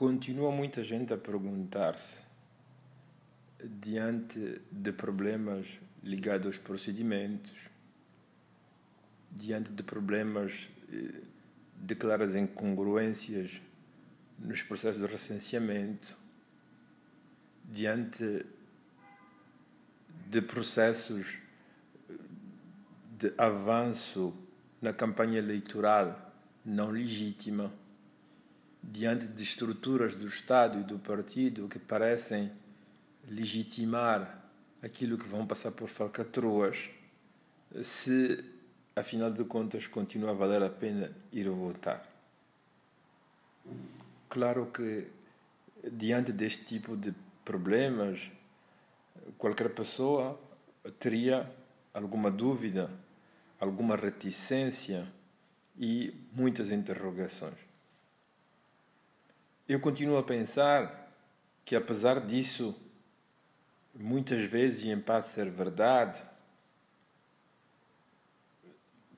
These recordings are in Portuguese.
continua muita gente a perguntar-se, diante de problemas ligados aos procedimentos, diante de problemas eh, de claras incongruências nos processos de recenseamento, diante de processos de avanço na campanha eleitoral não legítima, diante de estruturas do Estado e do partido que parecem legitimar aquilo que vão passar por falcatruas, se afinal de contas continua a valer a pena ir votar. Claro que diante deste tipo de problemas, qualquer pessoa teria alguma dúvida, alguma reticência e muitas interrogações. Eu continuo a pensar que, apesar disso, muitas vezes, e em parte ser verdade,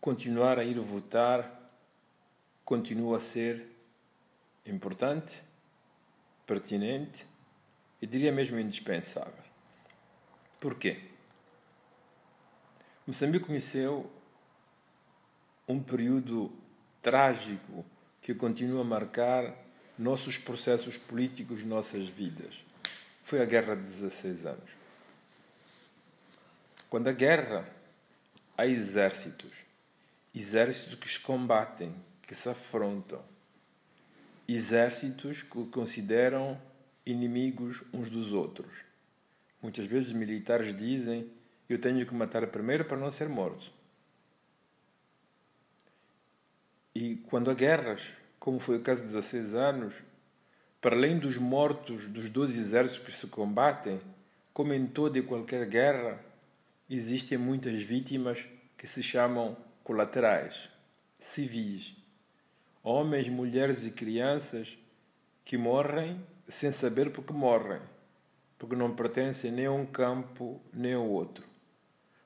continuar a ir votar continua a ser importante, pertinente e diria mesmo indispensável. Porquê? Moçambique conheceu um período trágico que continua a marcar nossos processos políticos, nossas vidas. Foi a Guerra de 16 anos. Quando a guerra, há exércitos. Exércitos que se combatem, que se afrontam. Exércitos que consideram inimigos uns dos outros. Muitas vezes os militares dizem: Eu tenho que matar primeiro para não ser morto. E quando há guerras, como foi o caso de 16 anos, para além dos mortos dos dois exércitos que se combatem, como em toda e qualquer guerra, existem muitas vítimas que se chamam colaterais, civis, homens, mulheres e crianças que morrem sem saber porque morrem, porque não pertencem nem a um campo nem ao outro.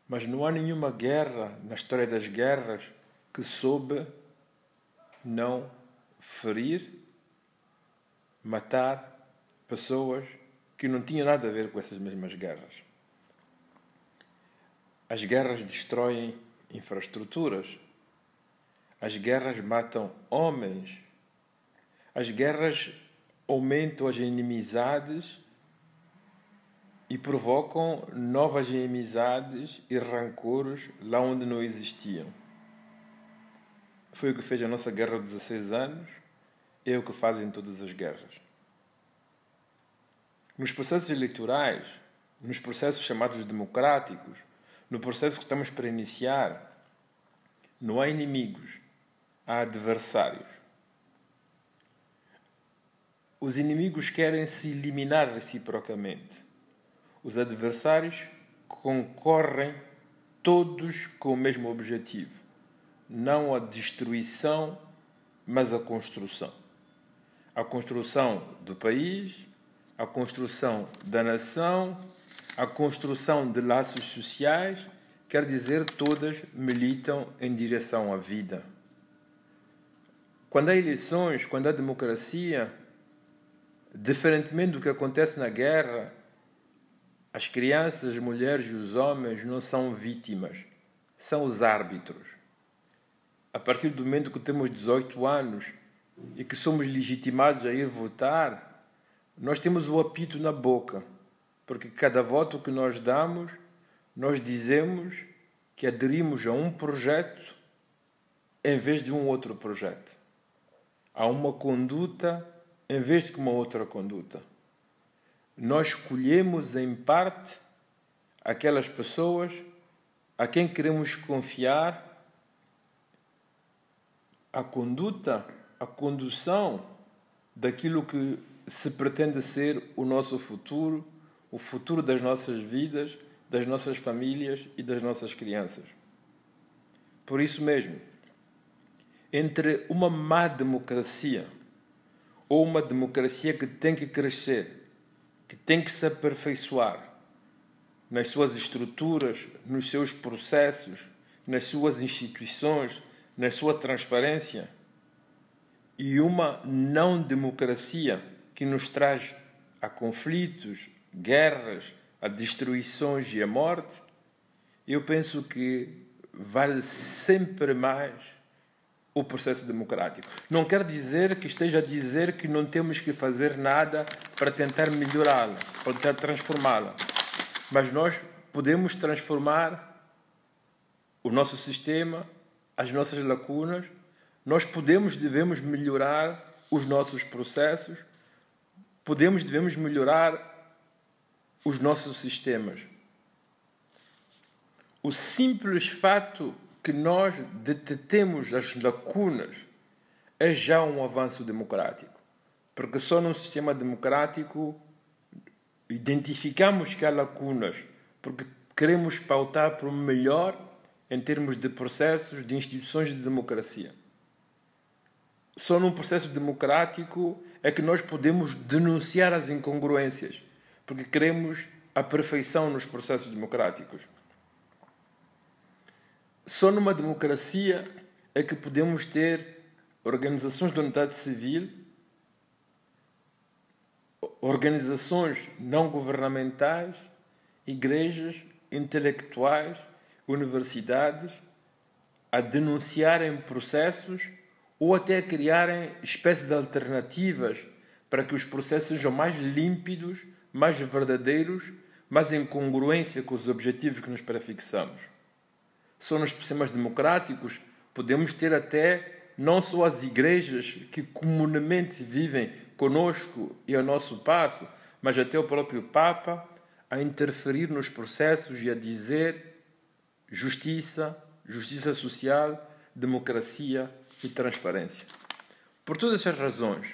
Mas não há nenhuma guerra na história das guerras que soube não ferir, matar pessoas que não tinham nada a ver com essas mesmas guerras. As guerras destroem infraestruturas. As guerras matam homens. As guerras aumentam as inimizades e provocam novas inimizades e rancores lá onde não existiam. Foi o que fez a nossa guerra de 16 anos, é o que fazem todas as guerras. Nos processos eleitorais, nos processos chamados democráticos, no processo que estamos para iniciar, não há inimigos, há adversários. Os inimigos querem se eliminar reciprocamente. Os adversários concorrem todos com o mesmo objetivo: não a destruição, mas a construção. A construção do país, a construção da nação a construção de laços sociais quer dizer todas militam em direção à vida. Quando há eleições, quando há democracia, diferentemente do que acontece na guerra, as crianças, as mulheres e os homens não são vítimas, são os árbitros. A partir do momento que temos 18 anos e que somos legitimados a ir votar, nós temos o apito na boca porque cada voto que nós damos, nós dizemos que aderimos a um projeto em vez de um outro projeto. Há uma conduta em vez de uma outra conduta. Nós escolhemos em parte aquelas pessoas a quem queremos confiar a conduta, a condução daquilo que se pretende ser o nosso futuro o futuro das nossas vidas, das nossas famílias e das nossas crianças. Por isso mesmo, entre uma má democracia ou uma democracia que tem que crescer, que tem que se aperfeiçoar nas suas estruturas, nos seus processos, nas suas instituições, na sua transparência, e uma não democracia que nos traz a conflitos, guerras, a destruições e a morte, eu penso que vale sempre mais o processo democrático. Não quer dizer que esteja a dizer que não temos que fazer nada para tentar melhorá-la, para tentar transformá-la. Mas nós podemos transformar o nosso sistema, as nossas lacunas, nós podemos, devemos melhorar os nossos processos, podemos, devemos melhorar os nossos sistemas. O simples fato que nós detetemos as lacunas é já um avanço democrático. Porque só num sistema democrático identificamos que há lacunas, porque queremos pautar para o melhor em termos de processos, de instituições de democracia. Só num processo democrático é que nós podemos denunciar as incongruências, porque queremos a perfeição nos processos democráticos. Só numa democracia é que podemos ter organizações da unidade civil, organizações não governamentais, igrejas, intelectuais, universidades a denunciarem processos ou até a criarem espécies de alternativas para que os processos sejam mais límpidos, mais verdadeiros, mais em congruência com os objetivos que nos prefixamos. São nos sistemas democráticos, podemos ter até não só as igrejas que comumente vivem conosco e ao nosso passo, mas até o próprio Papa a interferir nos processos e a dizer justiça, justiça social, democracia e transparência. Por todas essas razões,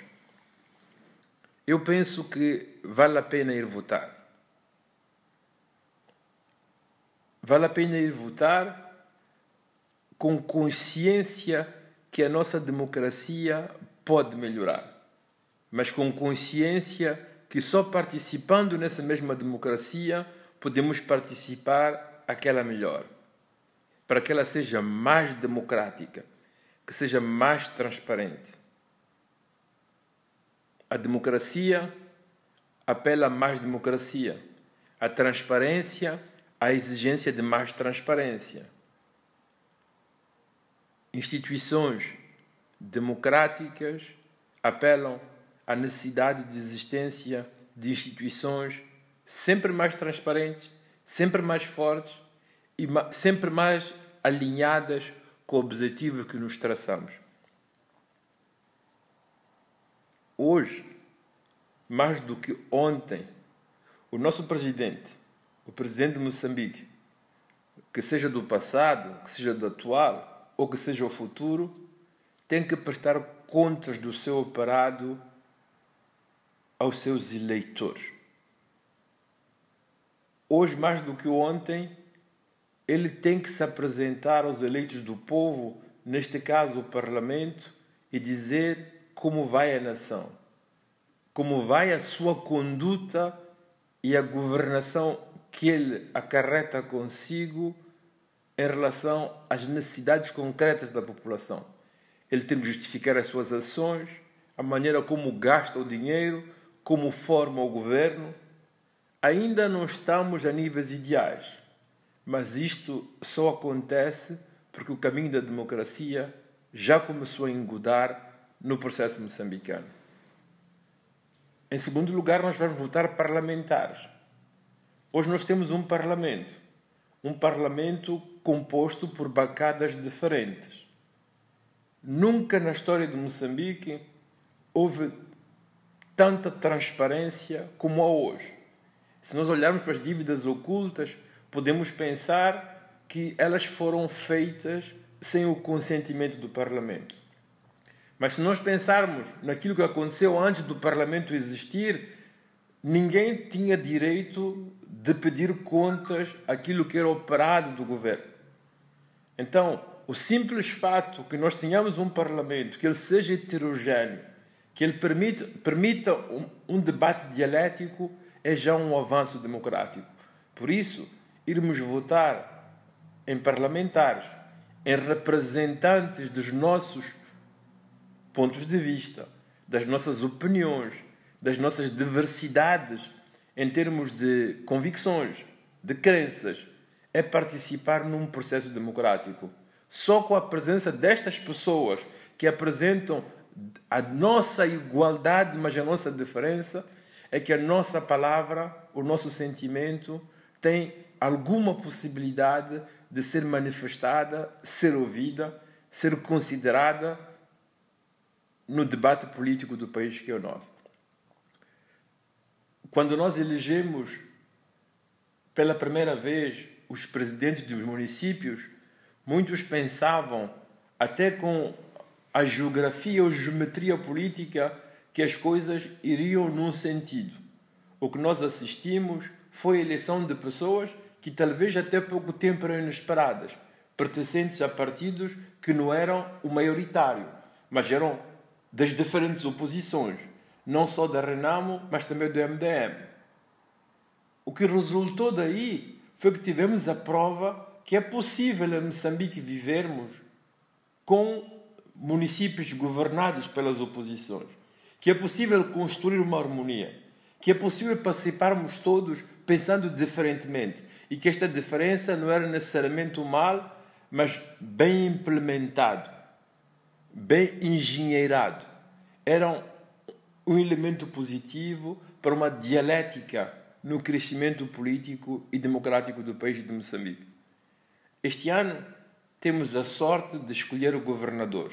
eu penso que vale a pena ir votar. Vale a pena ir votar com consciência que a nossa democracia pode melhorar, mas com consciência que só participando nessa mesma democracia podemos participar aquela melhor, para que ela seja mais democrática, que seja mais transparente. A democracia apela a mais democracia, a transparência, a exigência de mais transparência instituições democráticas apelam à necessidade de existência de instituições sempre mais transparentes, sempre mais fortes e sempre mais alinhadas com o objetivo que nos traçamos. Hoje, mais do que ontem, o nosso presidente, o presidente de Moçambique, que seja do passado, que seja do atual, ou que seja o futuro, tem que prestar contas do seu operado aos seus eleitores. Hoje, mais do que ontem, ele tem que se apresentar aos eleitos do povo, neste caso o Parlamento, e dizer como vai a nação, como vai a sua conduta e a governação que ele acarreta consigo em relação às necessidades concretas da população. Ele tem de justificar as suas ações, a maneira como gasta o dinheiro, como forma o governo. Ainda não estamos a níveis ideais, mas isto só acontece porque o caminho da democracia já começou a engodar no processo moçambicano. Em segundo lugar, nós vamos votar parlamentares. Hoje nós temos um parlamento, um parlamento composto por bancadas diferentes. Nunca na história de Moçambique houve tanta transparência como há hoje. Se nós olharmos para as dívidas ocultas, podemos pensar que elas foram feitas sem o consentimento do Parlamento. Mas se nós pensarmos naquilo que aconteceu antes do Parlamento existir, ninguém tinha direito de pedir contas aquilo que era operado do governo. Então, o simples fato que nós tenhamos um parlamento que ele seja heterogêneo, que ele permita, permita um, um debate dialético, é já um avanço democrático. Por isso, irmos votar em parlamentares, em representantes dos nossos pontos de vista, das nossas opiniões, das nossas diversidades em termos de convicções, de crenças, é participar num processo democrático. Só com a presença destas pessoas que apresentam a nossa igualdade, mas a nossa diferença, é que a nossa palavra, o nosso sentimento tem alguma possibilidade de ser manifestada, ser ouvida, ser considerada no debate político do país que é o nosso. Quando nós elegemos pela primeira vez os presidentes dos municípios, muitos pensavam, até com a geografia ou geometria política, que as coisas iriam num sentido. O que nós assistimos foi a eleição de pessoas que talvez até pouco tempo eram inesperadas, pertencentes a partidos que não eram o maioritário, mas eram das diferentes oposições, não só da Renamo, mas também do MDM. O que resultou daí foi que tivemos a prova que é possível em Moçambique vivermos com municípios governados pelas oposições, que é possível construir uma harmonia, que é possível participarmos todos pensando diferentemente e que esta diferença não era necessariamente o mal, mas bem implementado, bem engenheirado. Era um elemento positivo para uma dialética no crescimento político e democrático do país de Moçambique. Este ano temos a sorte de escolher o governador.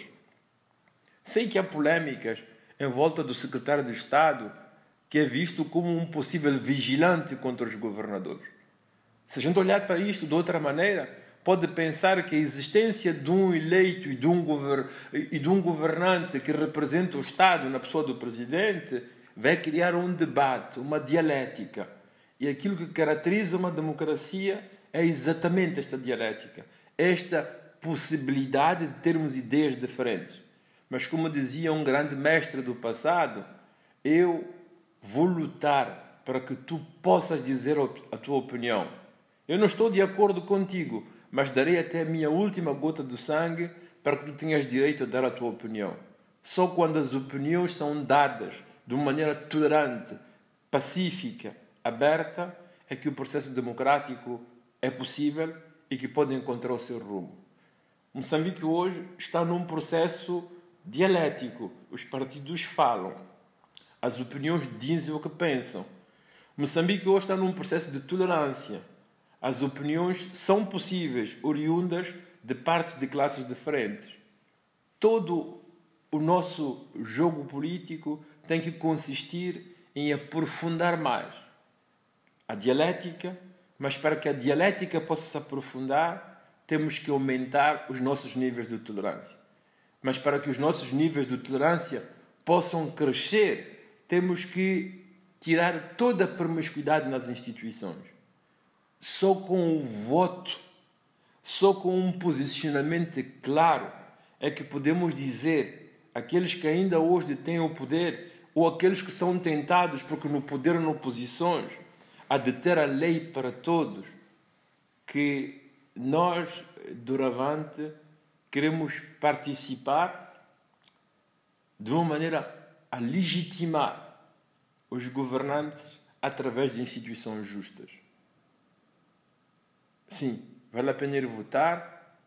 Sei que há polêmicas em volta do secretário de Estado, que é visto como um possível vigilante contra os governadores. Se a gente olhar para isto de outra maneira, pode pensar que a existência de um eleito e de um, e de um governante que representa o Estado na pessoa do presidente vai criar um debate, uma dialética. E aquilo que caracteriza uma democracia é exatamente esta dialética, esta possibilidade de termos ideias diferentes. Mas, como dizia um grande mestre do passado, eu vou lutar para que tu possas dizer a tua opinião. Eu não estou de acordo contigo, mas darei até a minha última gota de sangue para que tu tenhas direito a dar a tua opinião. Só quando as opiniões são dadas de uma maneira tolerante, pacífica, aberta, é que o processo democrático é possível e que pode encontrar o seu rumo. Moçambique hoje está num processo dialético. Os partidos falam, as opiniões dizem o que pensam. Moçambique hoje está num processo de tolerância. As opiniões são possíveis, oriundas de partes de classes diferentes. Todo o nosso jogo político tem que consistir em aprofundar mais a dialética, mas para que a dialética possa se aprofundar, temos que aumentar os nossos níveis de tolerância. Mas para que os nossos níveis de tolerância possam crescer, temos que tirar toda a promiscuidade nas instituições. Só com o voto, só com um posicionamento claro, é que podemos dizer aqueles que ainda hoje têm o poder ou aqueles que são tentados porque no poder ou posições a deter a lei para todos, que nós, doravante, queremos participar de uma maneira a legitimar os governantes através de instituições justas. Sim, vale a pena ir votar,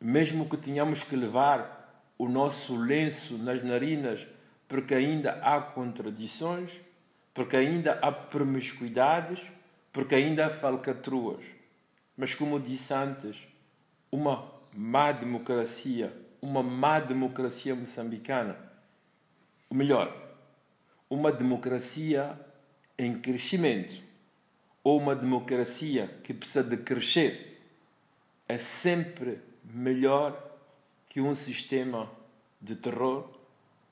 mesmo que tenhamos que levar o nosso lenço nas narinas, porque ainda há contradições porque ainda há promiscuidades, porque ainda há falcatruas. Mas, como disse antes, uma má democracia, uma má democracia moçambicana, ou melhor, uma democracia em crescimento, ou uma democracia que precisa de crescer, é sempre melhor que um sistema de terror,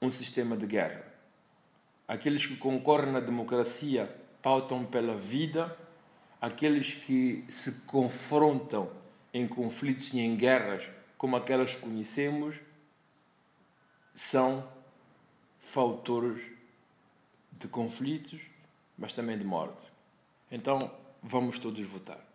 um sistema de guerra. Aqueles que concorrem na democracia pautam pela vida, aqueles que se confrontam em conflitos e em guerras, como aquelas que conhecemos, são fautores de conflitos, mas também de morte. Então, vamos todos votar.